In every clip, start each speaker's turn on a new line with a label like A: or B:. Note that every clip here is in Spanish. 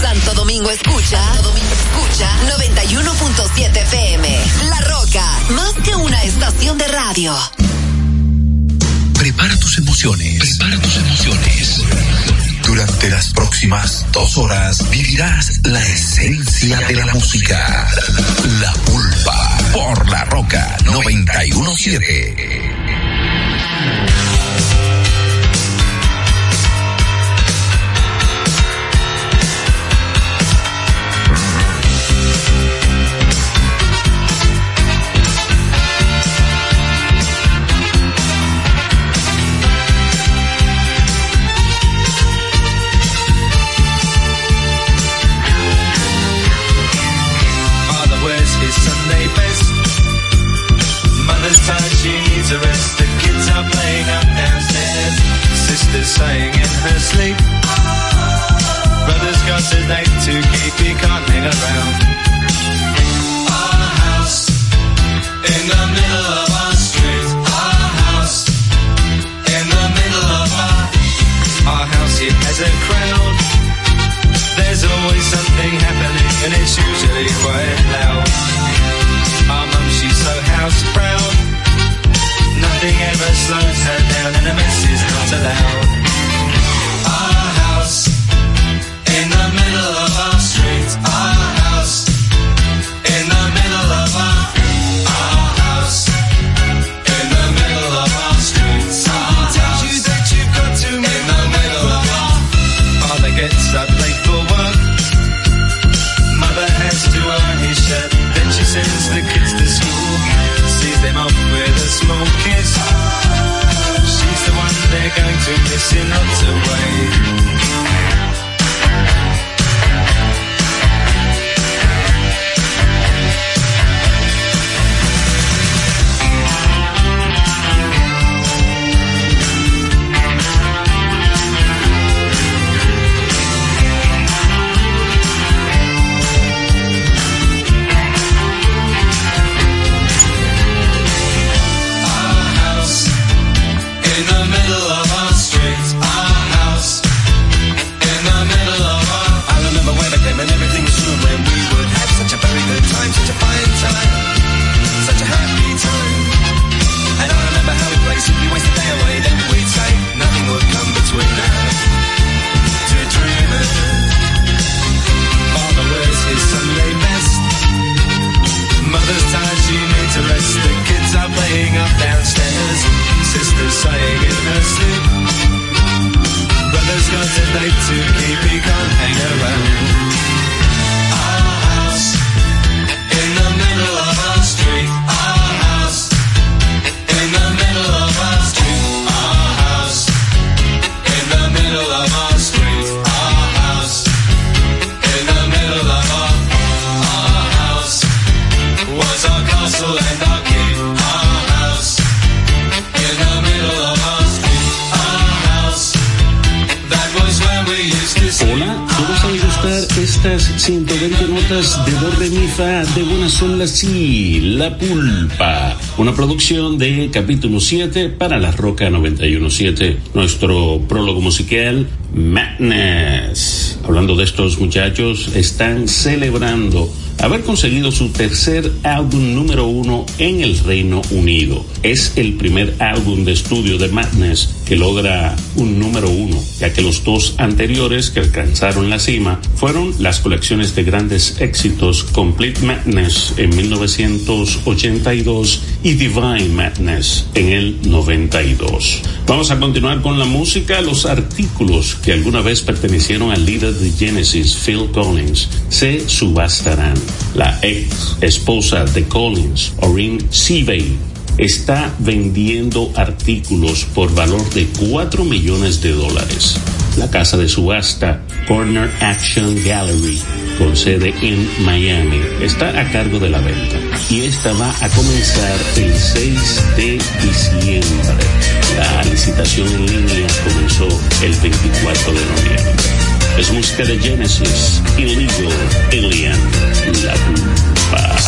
A: Santo Domingo escucha, Domingo escucha 91.7 FM. La Roca, más que una estación de radio.
B: Prepara tus emociones. Prepara tus emociones. Durante las próximas dos horas vivirás la esencia de la música. La pulpa por la roca 917.
C: Producción de capítulo 7 para La Roca 917, nuestro prólogo musical Madness. Hablando de estos muchachos, están celebrando haber conseguido su tercer álbum número uno en el Reino Unido. Es el primer álbum de estudio de Madness que logra un número uno, ya que los dos anteriores que alcanzaron la cima fueron las colecciones de grandes éxitos Complete Madness en 1982 y Divine Madness en el 92. Vamos a continuar con la música. Los artículos que alguna vez pertenecieron al líder de Genesis, Phil Collins, se subastarán. La ex esposa de Collins, Orrin Seavey, está vendiendo artículos por valor de 4 millones de dólares.
D: La casa de subasta Corner Action Gallery, con sede en Miami, está a cargo de la venta y esta va a comenzar el 6 de diciembre. La licitación en línea comenzó el 24 de noviembre. Es música de Genesis, Illegal Alien, La Culpa.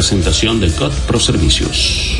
C: Presentación de COD Pro Servicios.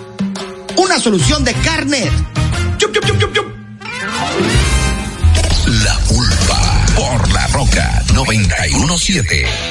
E: una solución de carne. Chup, chup, chup,
F: la pulpa por la roca 917.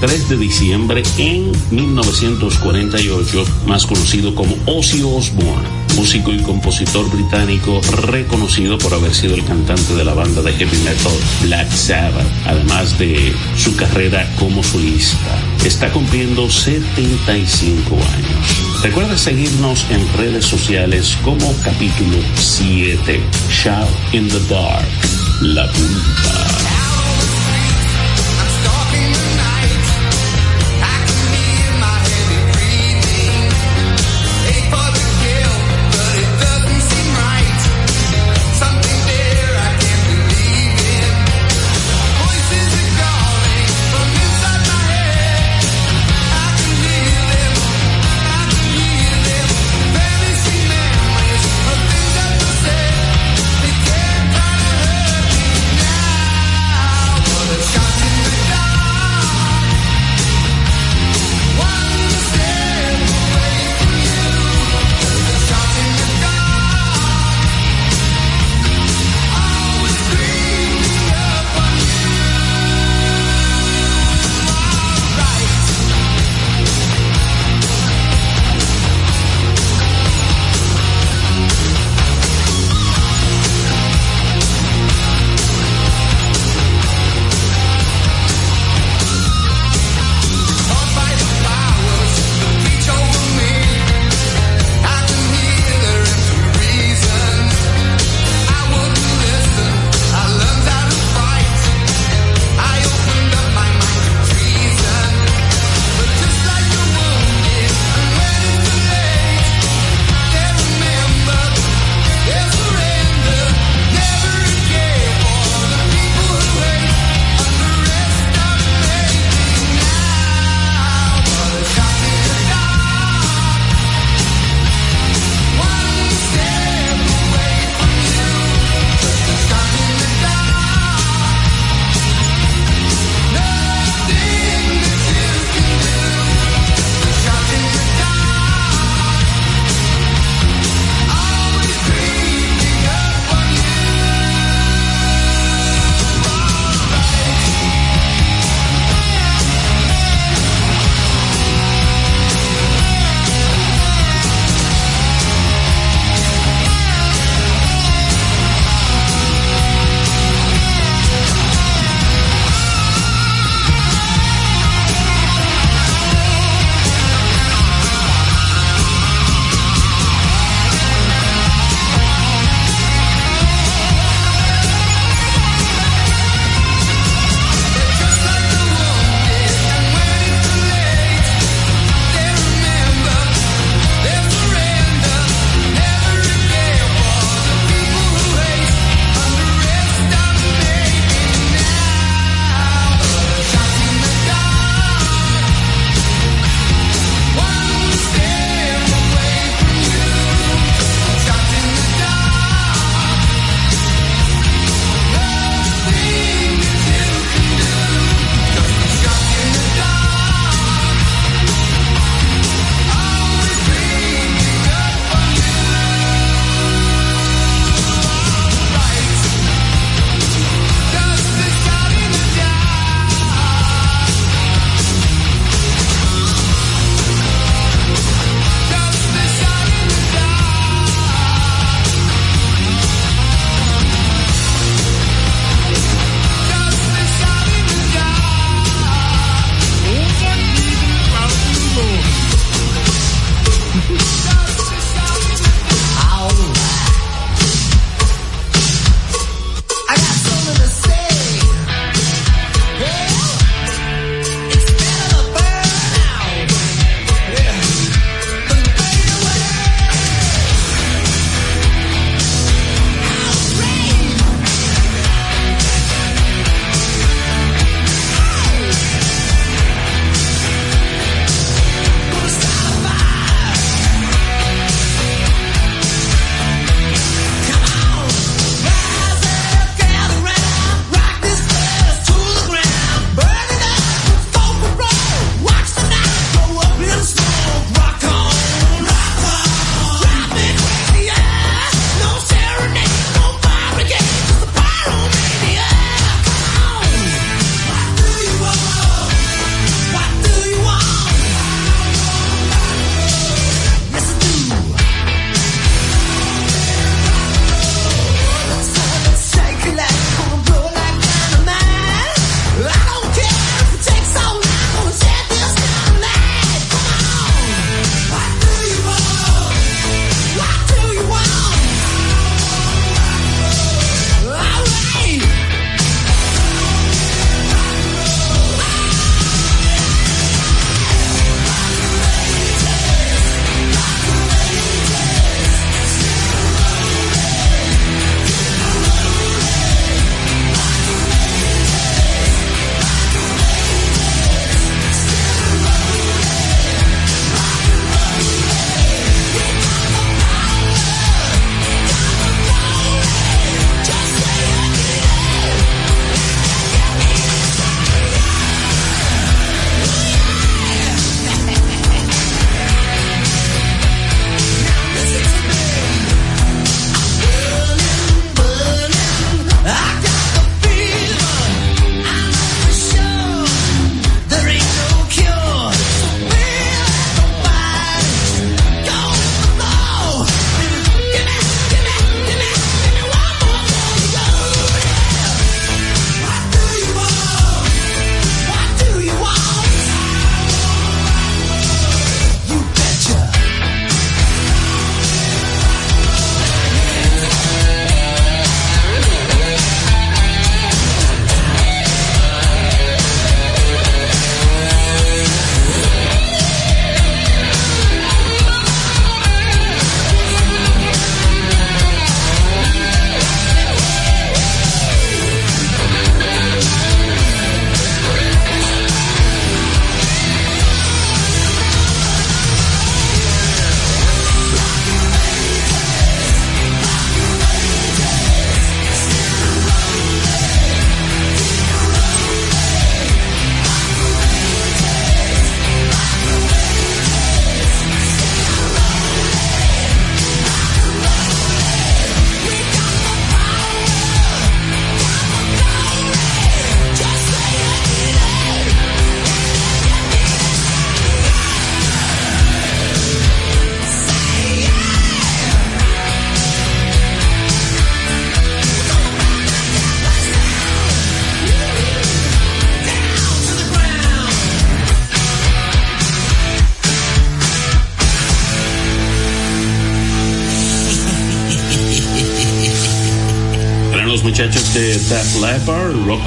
C: 3 de diciembre en 1948, más conocido como Ozzy Osbourne, músico y compositor británico reconocido por haber sido el cantante de la banda de heavy metal Black Sabbath, además de su carrera como solista. Está cumpliendo 75 años. Recuerda seguirnos en redes sociales como capítulo 7, Shout in the Dark, La Punta.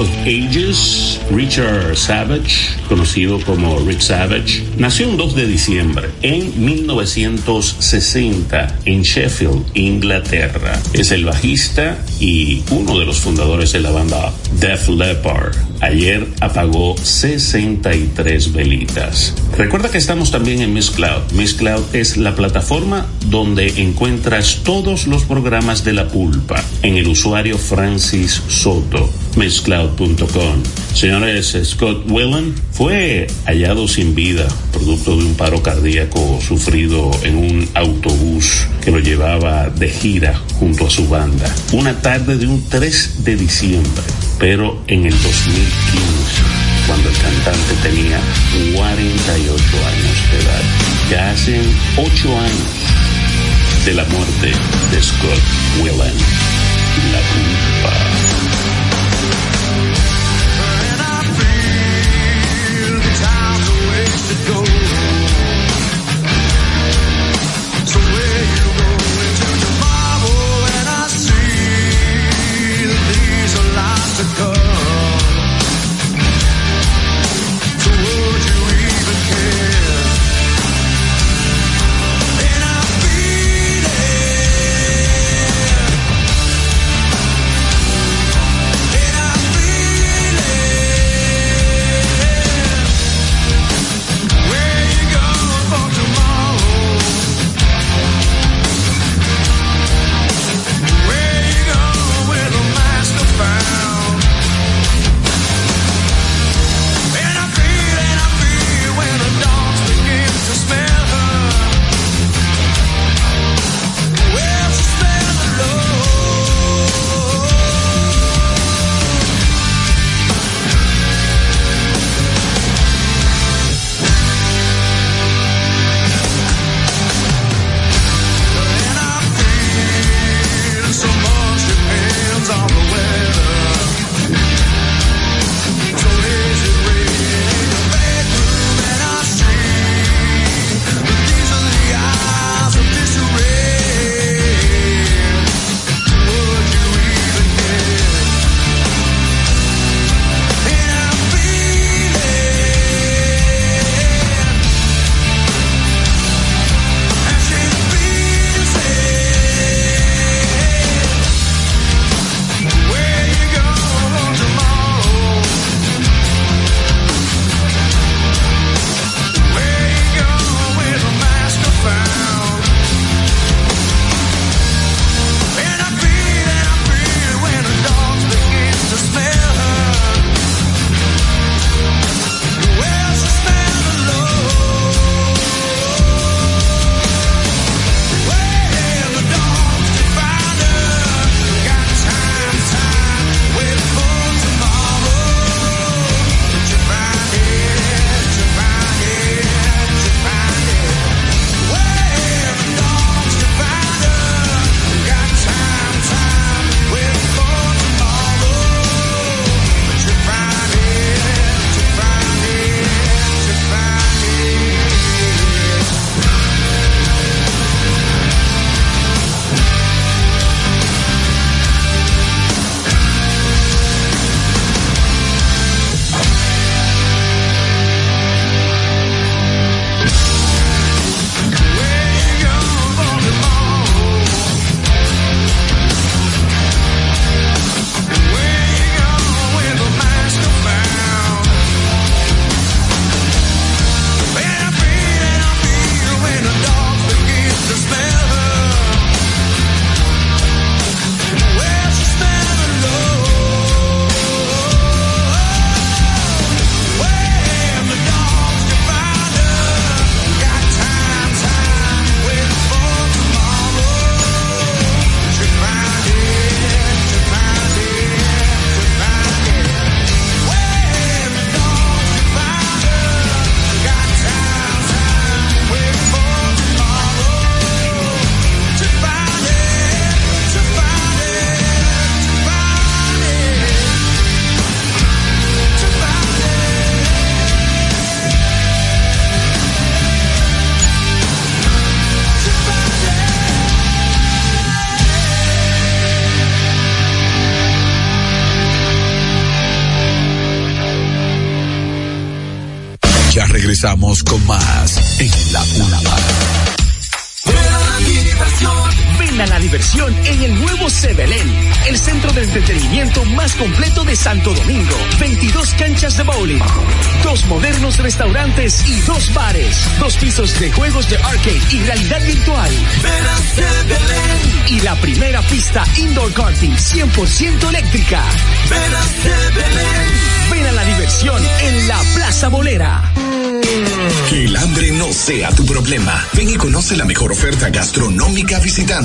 C: Of Ages, Richard Savage, conocido como Rick Savage, nació un 2 de diciembre en 1960 en Sheffield, Inglaterra. Es el bajista y uno de los fundadores de la banda Def Leppard. Ayer apagó 63 velitas. Recuerda que estamos también en Miss Cloud. Miss Cloud es la plataforma donde encuentras todos los programas de la pulpa en el usuario Francis Soto, misscloud.com. Señores, Scott Whelan fue hallado sin vida, producto de un paro cardíaco sufrido en un autobús que lo llevaba de gira junto a su banda. Una tarde de un 3 de diciembre, pero en el 2015 cuando el cantante tenía 48 años de edad. Ya hacen 8 años de la muerte de Scott Whelan. La culpa.
G: And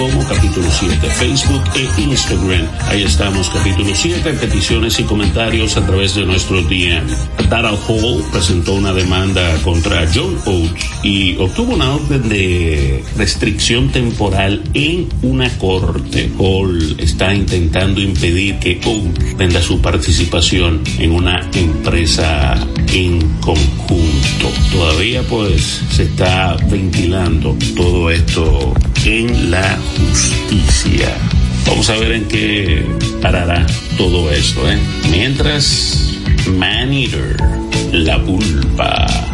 C: como capítulo 7, Facebook e Instagram. Ahí estamos, capítulo 7, peticiones y comentarios a través de nuestro DM. Tara Hall presentó una demanda contra John Oates y obtuvo una orden de restricción temporal en una corte. Hall está intentando impedir que Oates venda su participación en una empresa en conjunto. Todavía pues se está ventilando todo esto en la justicia. Vamos a ver en qué parará todo esto. ¿eh? Mientras, Maneater, la pulpa.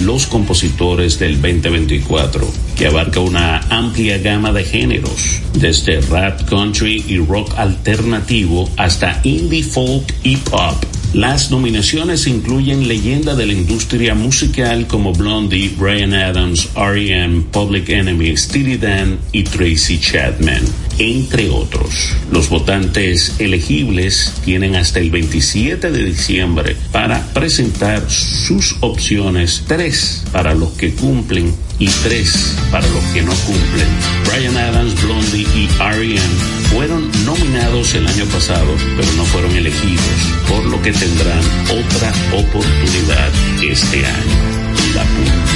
C: Los Compositores del 2024, que abarca una amplia gama de géneros, desde rap country y rock alternativo hasta indie folk y pop. Las nominaciones incluyen leyenda de la industria musical como Blondie, Brian Adams, R.E.M., Public Enemy, Steely Dan y Tracy Chapman entre otros. Los votantes elegibles tienen hasta el 27 de diciembre para presentar sus opciones, tres para los que cumplen y tres para los que no cumplen. Brian Adams, Blondie y R.E.M. fueron nominados el año pasado, pero no fueron elegidos, por lo que tendrán otra oportunidad este año. La
H: punta.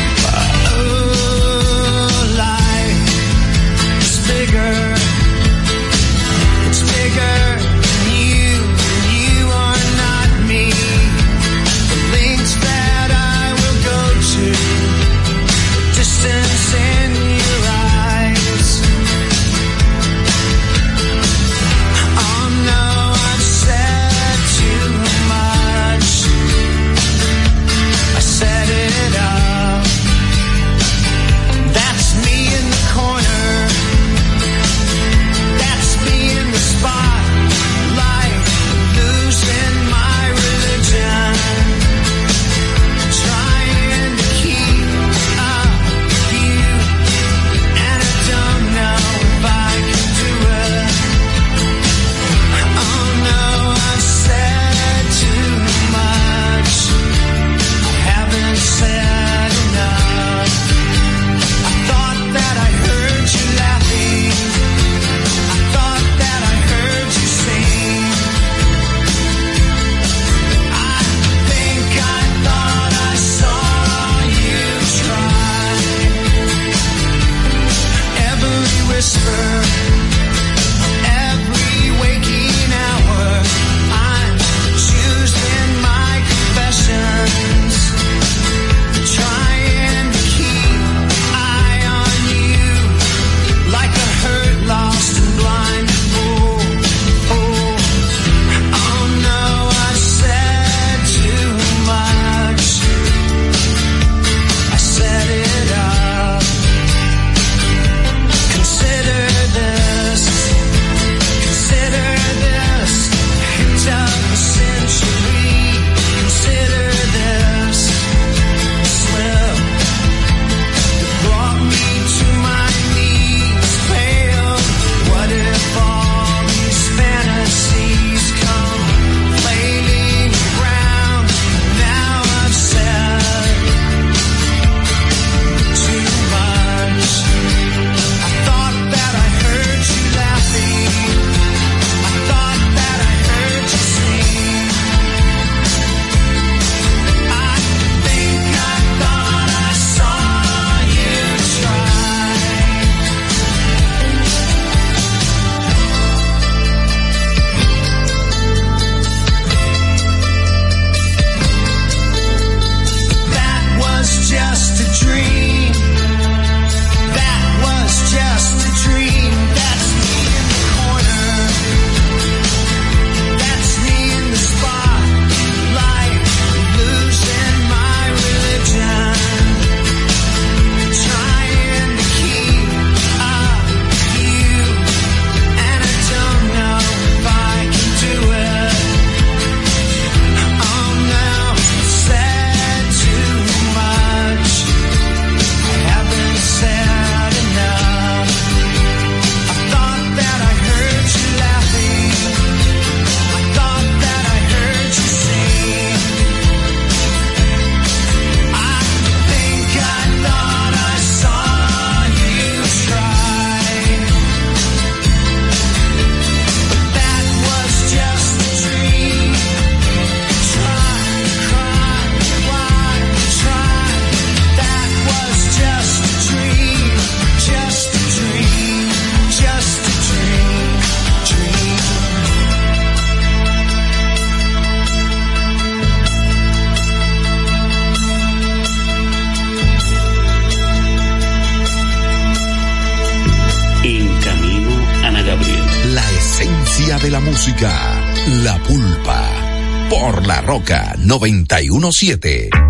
H: 917.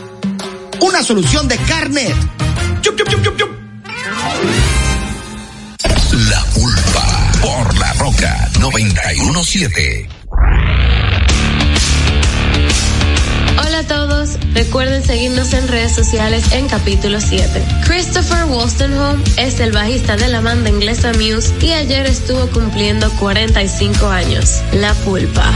E: Una solución de chup, chup, chup, chup.
H: La Pulpa por La Roca 917.
I: Hola a todos, recuerden seguirnos en redes sociales en capítulo 7. Christopher Wolstenholme es el bajista de la banda inglesa Muse y ayer estuvo cumpliendo 45 años. La pulpa.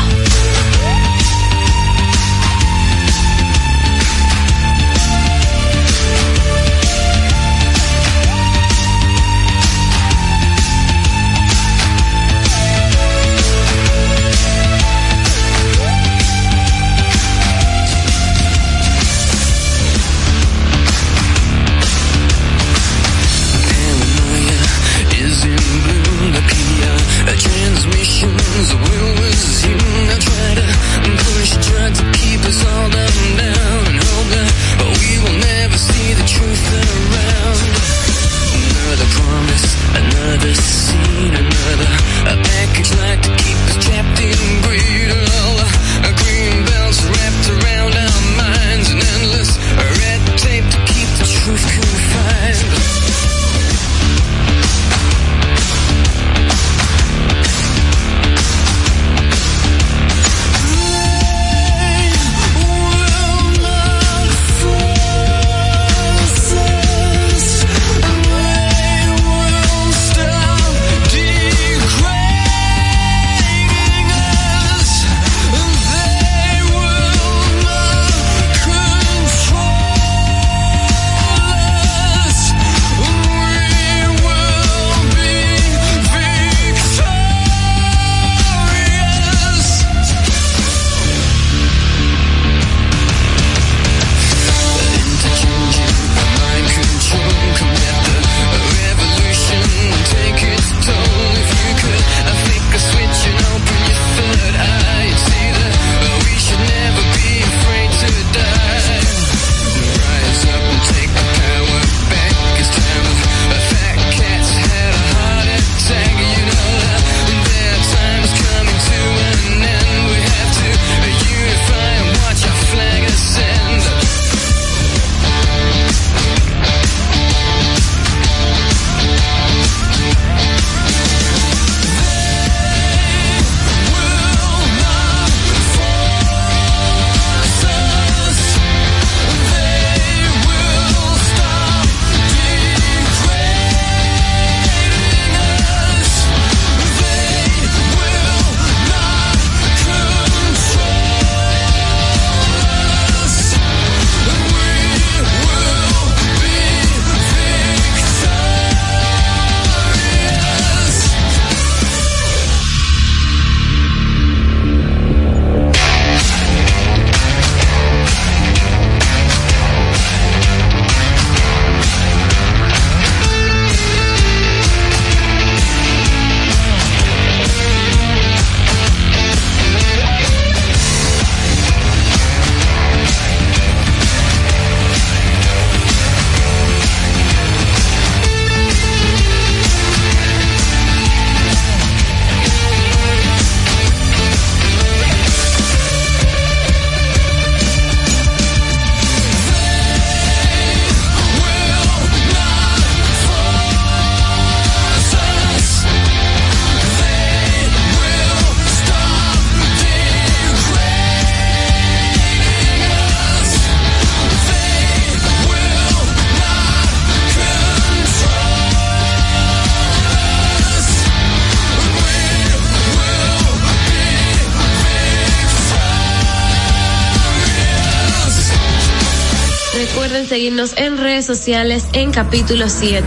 I: Sociales en capítulo 7.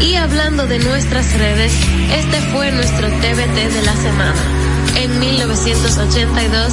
I: Y hablando de nuestras redes, este fue nuestro TBT de la semana. En 1982,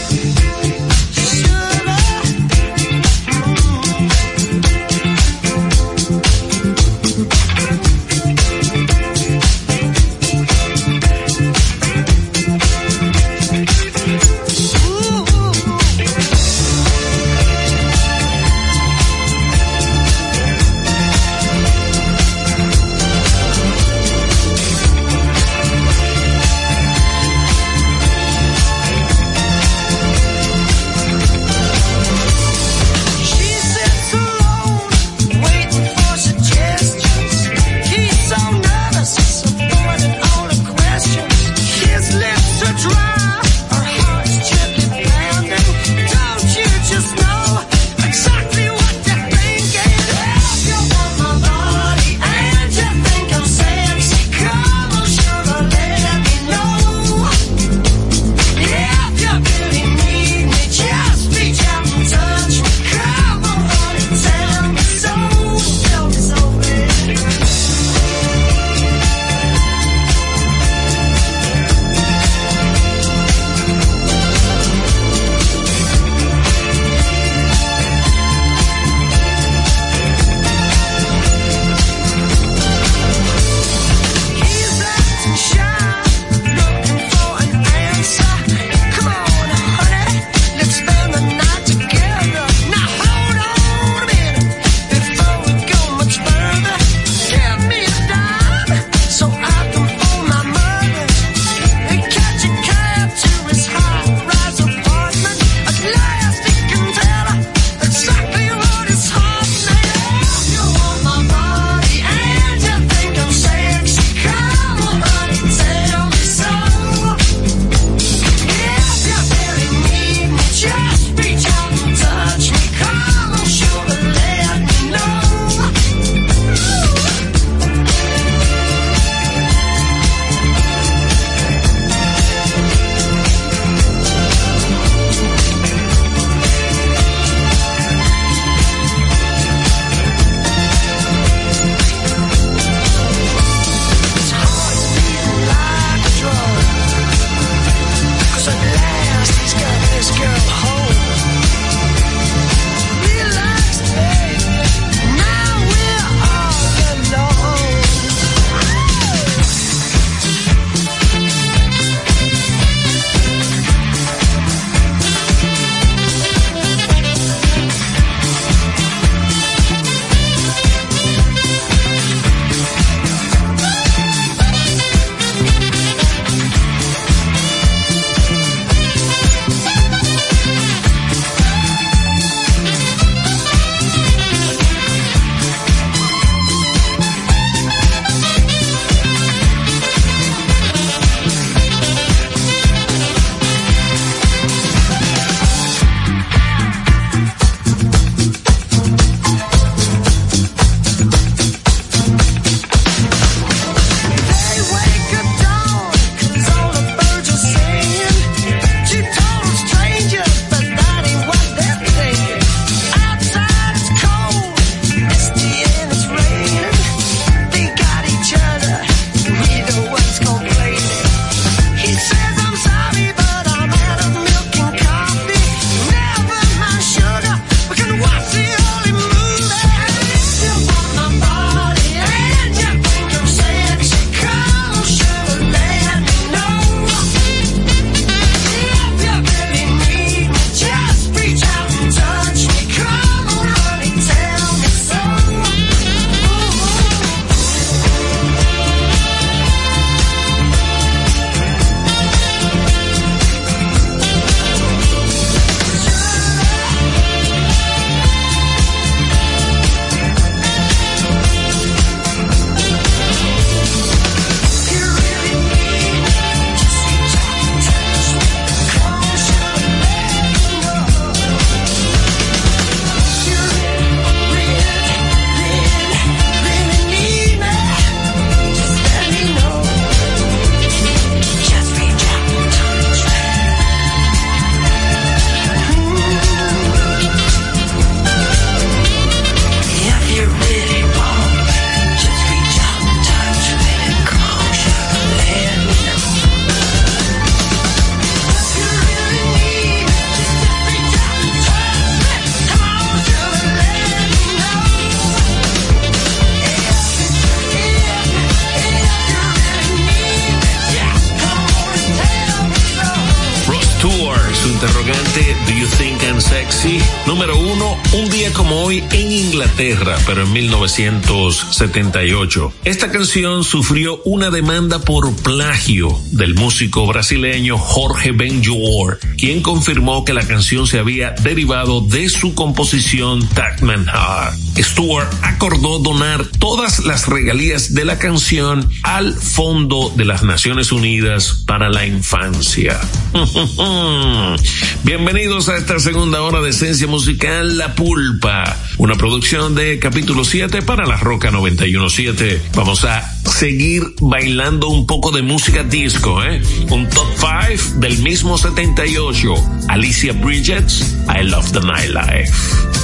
J: pero en 1978. Esta canción sufrió una demanda por plagio del músico brasileño Jorge Benjor, quien confirmó que la canción se había derivado de su composición Tacman Heart. Stewart acordó donar todas las regalías de la canción al Fondo de las Naciones Unidas para la Infancia. Bienvenidos a esta segunda hora de Esencia Musical La Pulpa, una producción de capítulo 7 para la Roca 917. Vamos a seguir bailando un poco de música disco, ¿eh? Un top 5 del mismo 78. Alicia Bridges, I Love the Nightlife.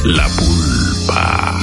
J: La pulpa.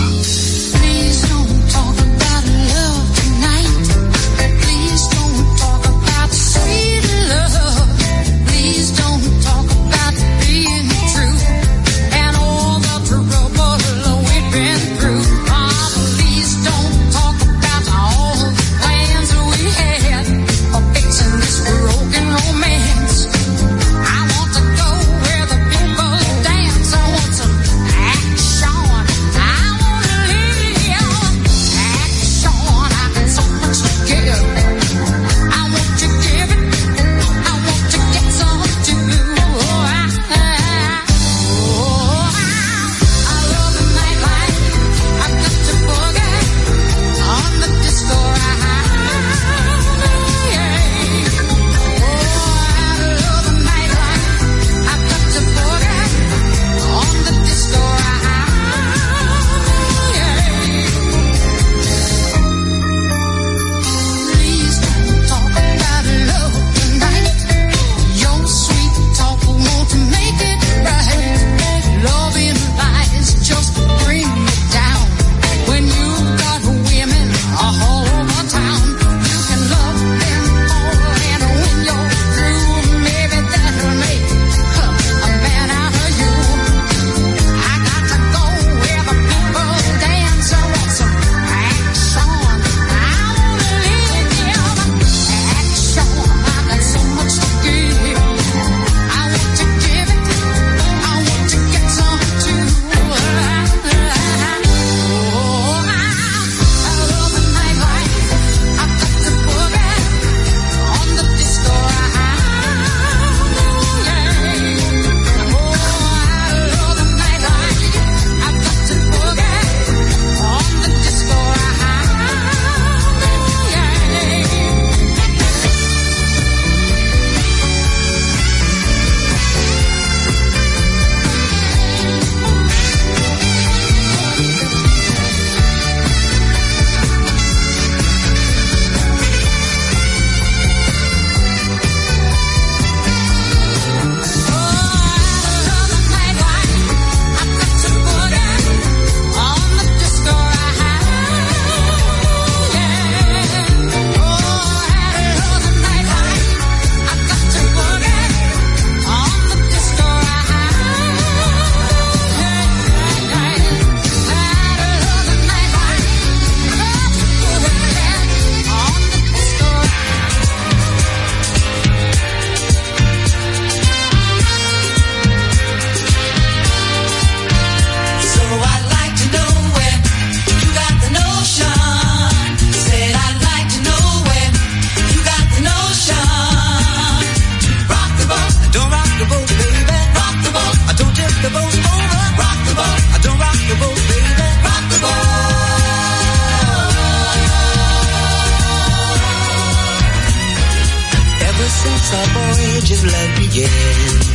G: our voyage of love began.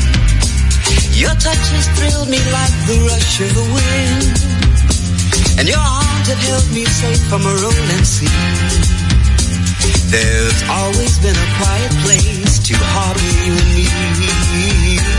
G: Your touch has thrilled me like the rush of the wind, and your arms have held me safe from a rolling sea. There's always been a quiet place to harbor you and me.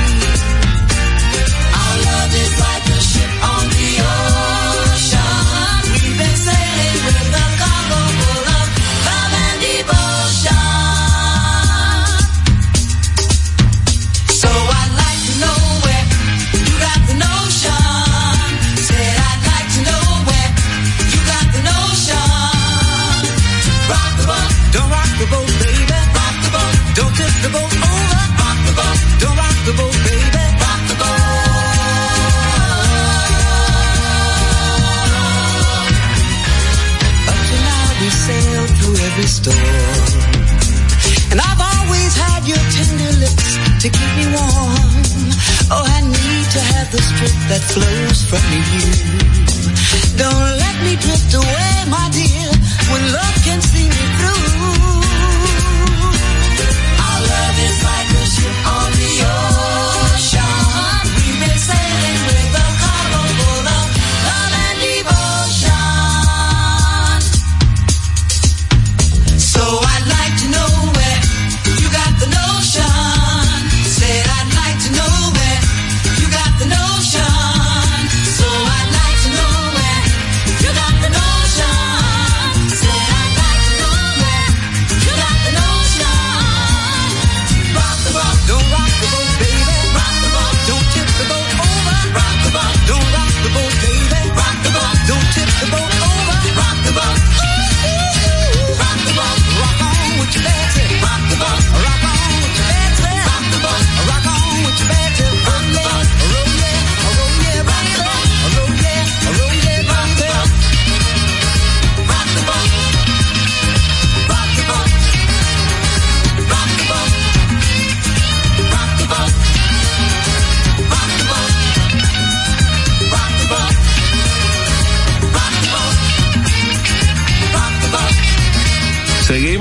G: to
K: keep me warm. Oh, I need to have the strength that flows from you. Don't let me drift away, my dear, when love can see me through.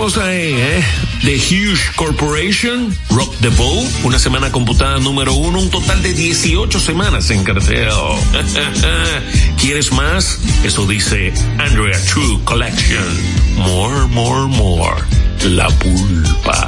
G: cosa es eh, The Huge Corporation, Rock the Boat, una semana computada número uno, un total de 18 semanas en cartel. ¿Quieres más? Eso dice Andrea True Collection. More, more, more. La pulpa.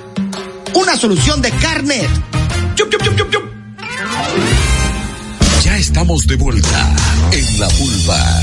E: Una solución de carnet.
H: Ya estamos de vuelta en la vulva.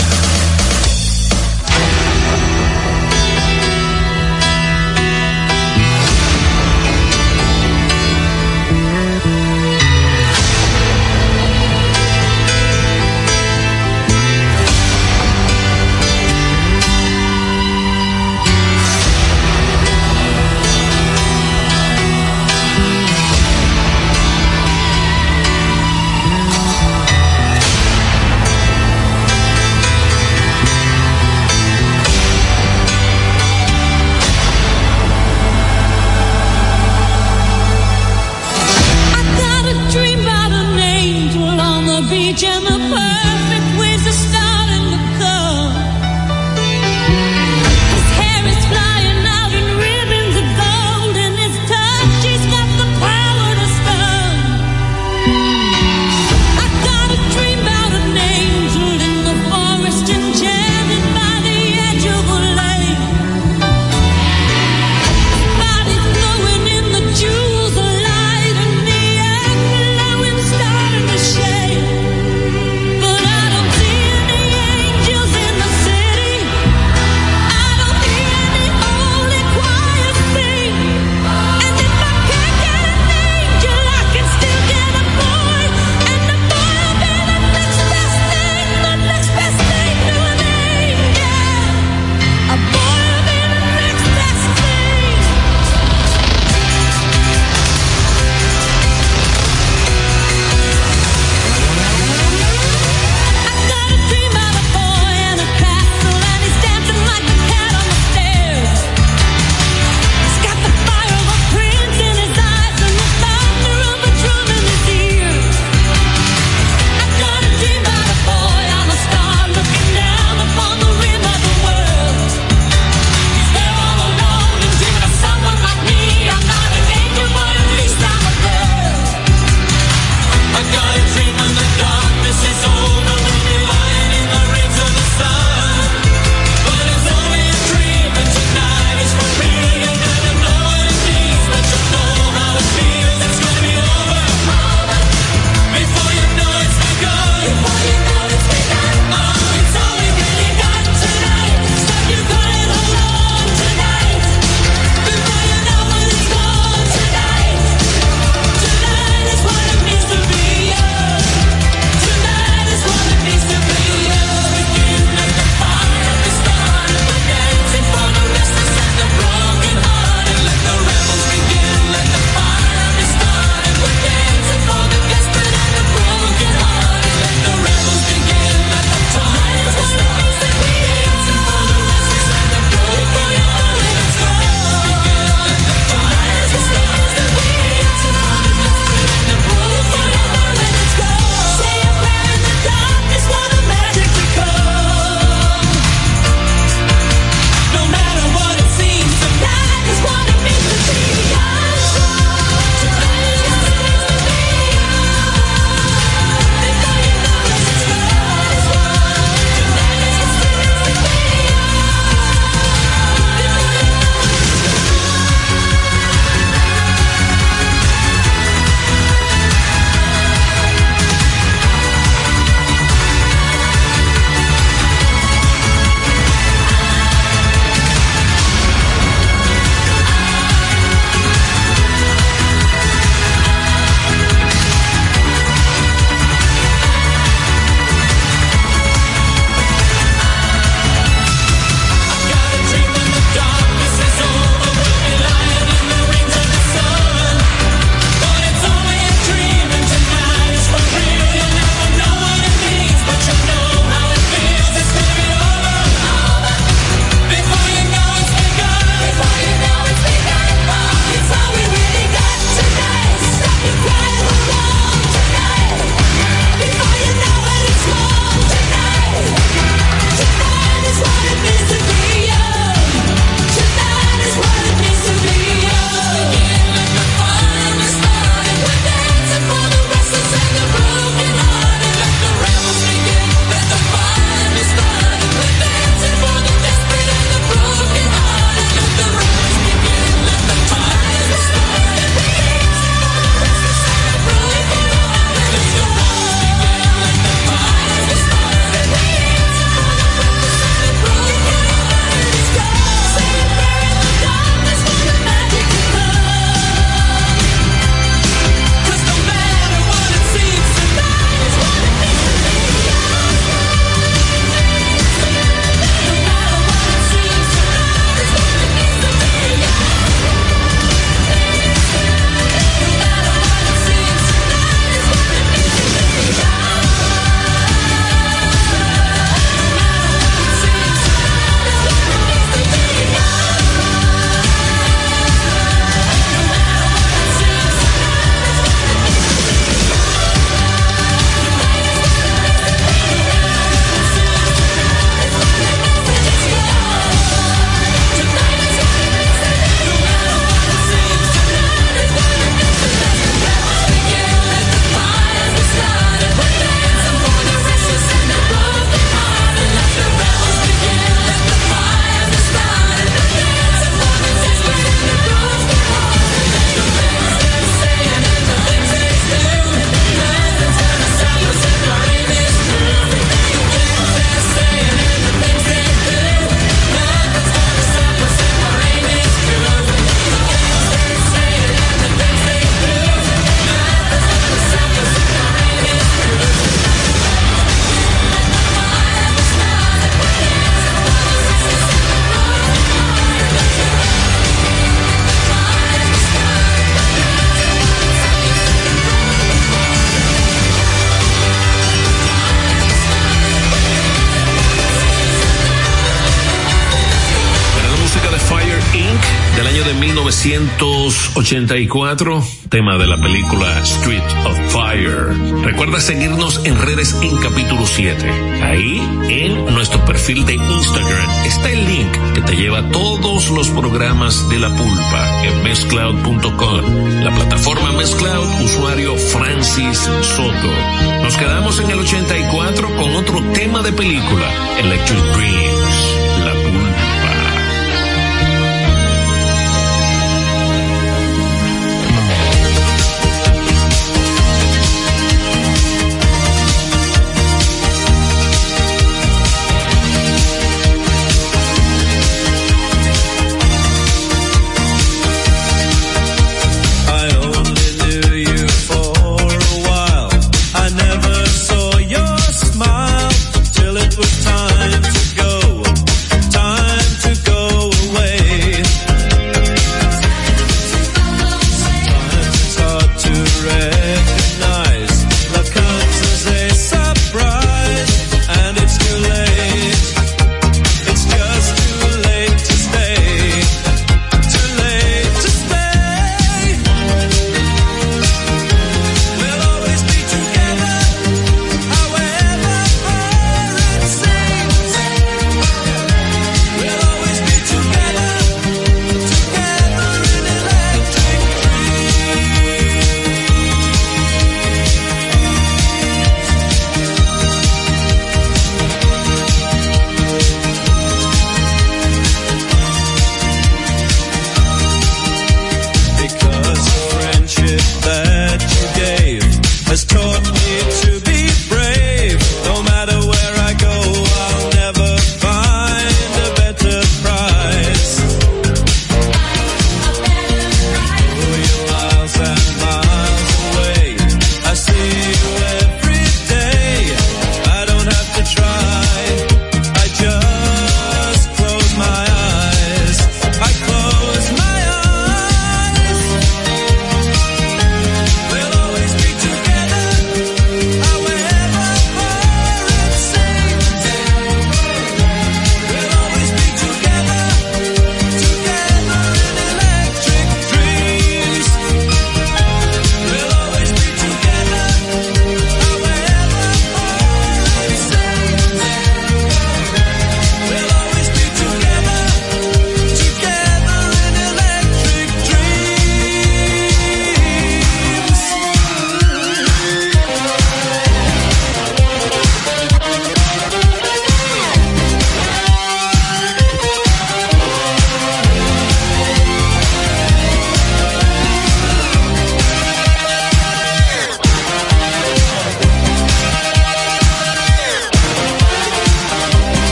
C: 1984, tema de la película Street of Fire. Recuerda seguirnos en redes en capítulo 7. Ahí, en nuestro perfil de Instagram, está el link que te lleva a todos los programas de la pulpa en mezcloud.com. La plataforma Mezcloud, usuario Francis Soto. Nos quedamos en el 84 con otro tema de película, Electric Dreams.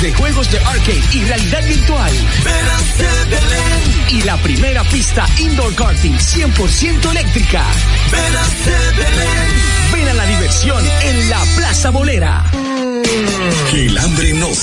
L: de juegos de arcade y realidad virtual. Y la primera pista indoor karting 100% eléctrica.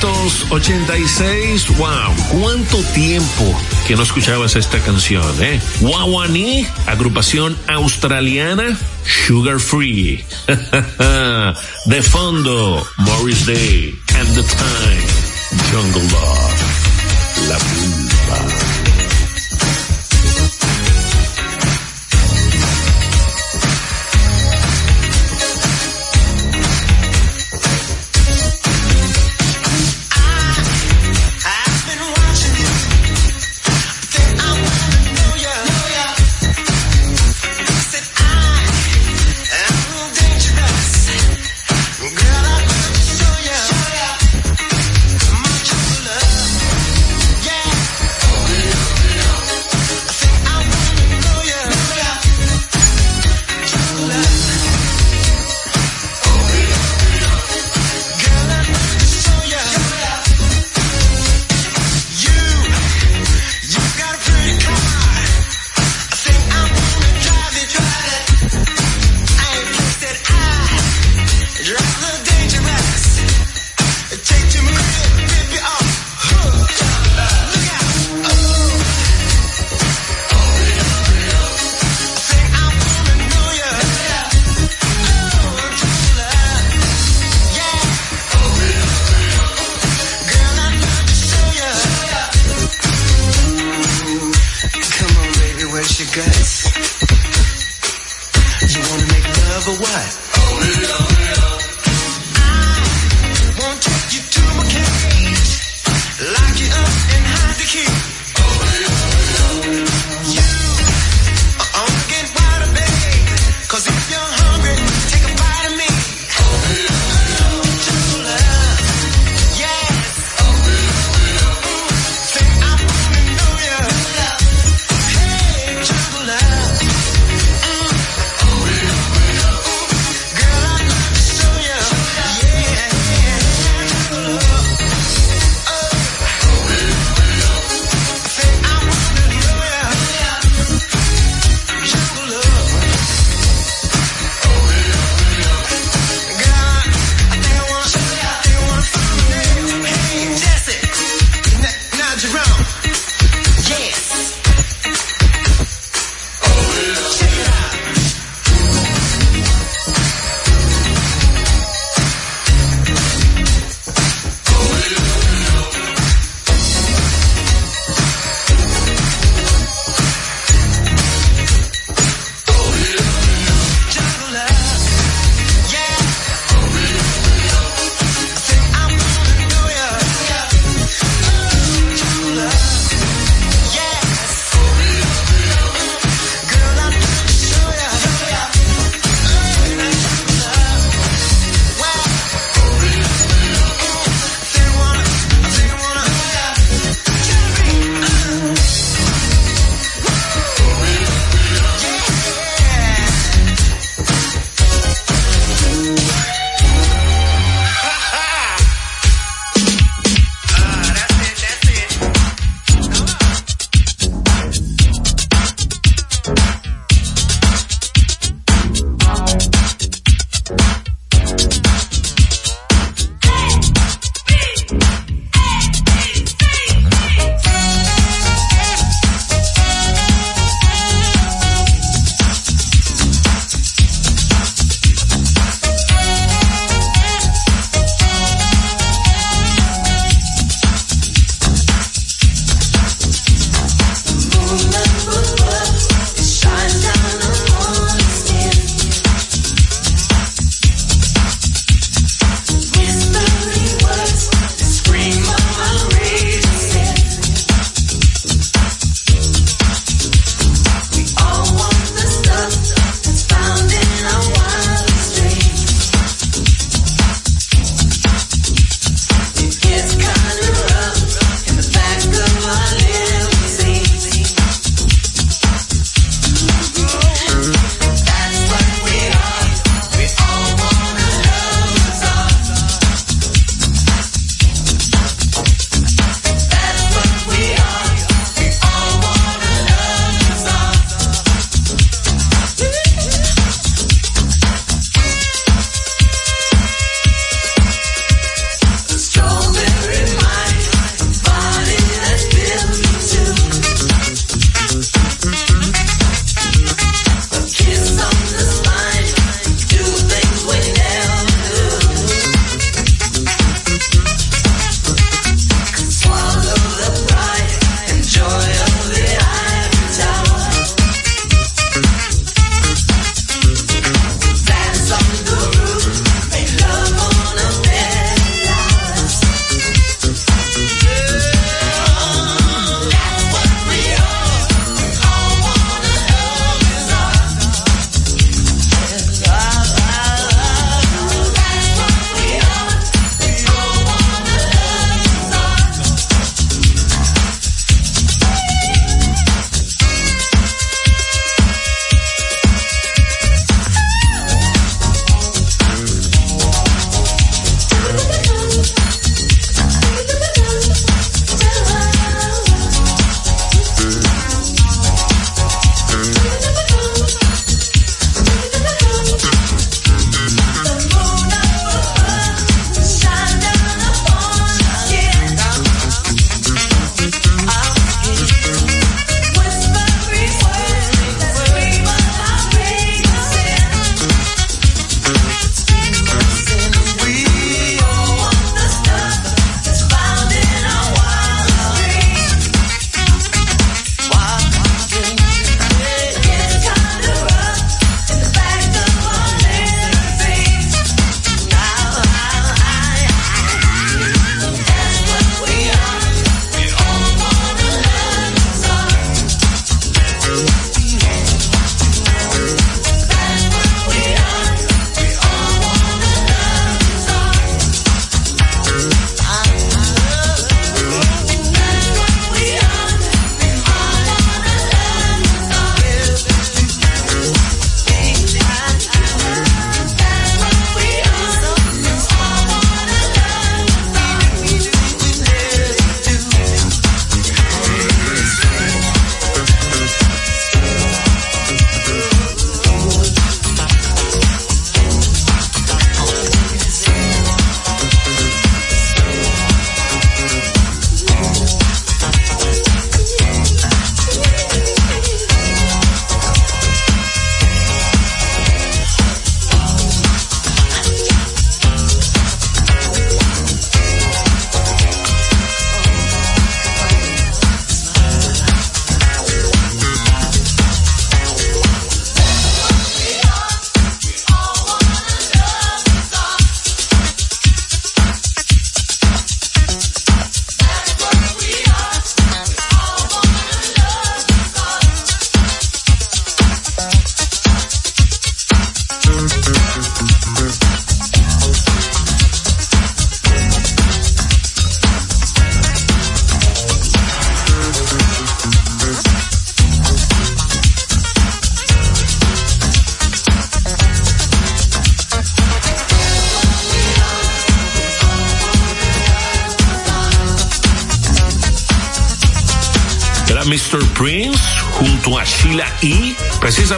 C: 1986. Wow, cuánto tiempo que no escuchabas esta canción, ¿eh? Wawani, agrupación australiana, Sugar Free. de fondo, Morris Day, and the Time, Jungle key.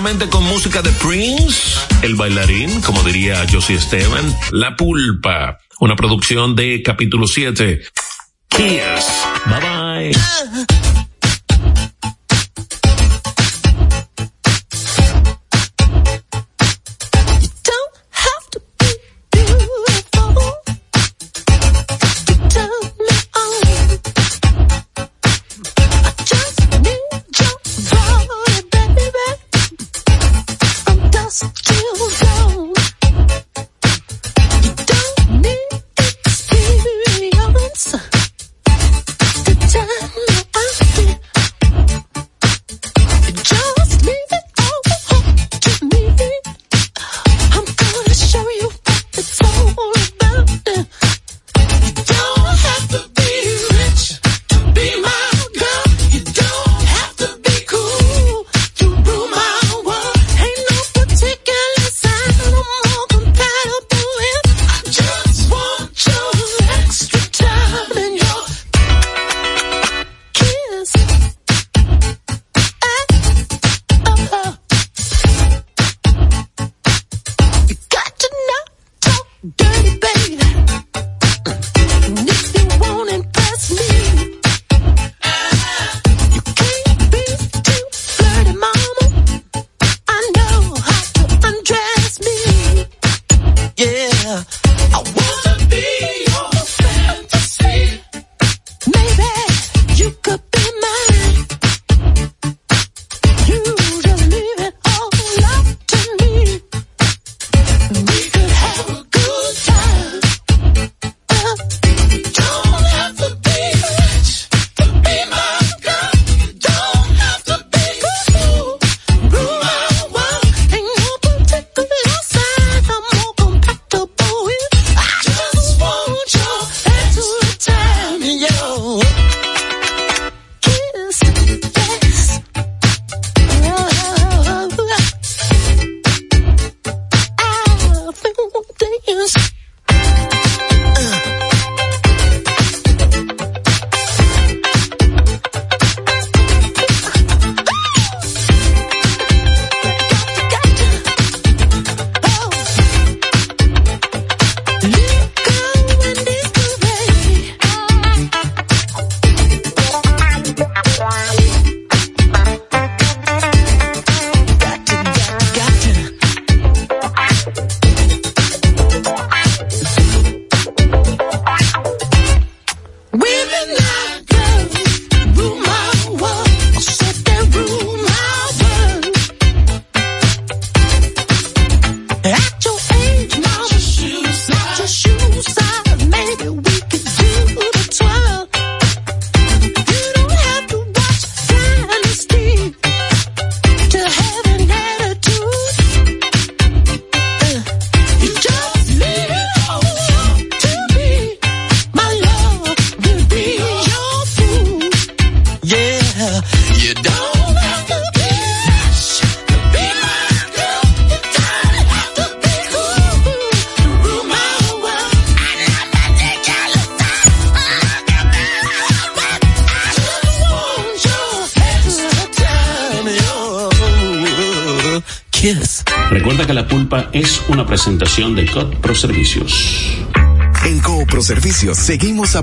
C: con música de Prince, El Bailarín, como diría Josie Esteban, La Pulpa, una producción de capítulo 7. Cheers. Bye bye.
M: Seguimos a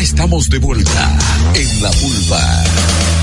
N: Estamos de vuelta en la pulpa.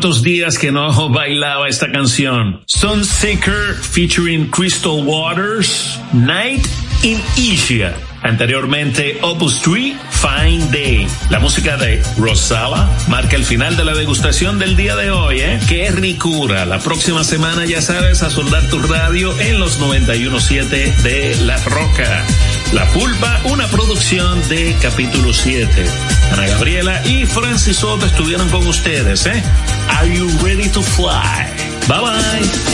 C: ¿Cuántos días que no bailaba esta canción? Sunseeker featuring Crystal Waters, Night in Asia. Anteriormente, Opus 3, Fine Day. La música de Rosala marca el final de la degustación del día de hoy, ¿eh? Qué ricura. La próxima semana, ya sabes, a soldar tu radio en los 91.7 de La Roca. La Pulpa, una producción de capítulo 7. Ana Gabriela y Francis Soto estuvieron con ustedes, ¿eh? You ready to fly? Bye bye.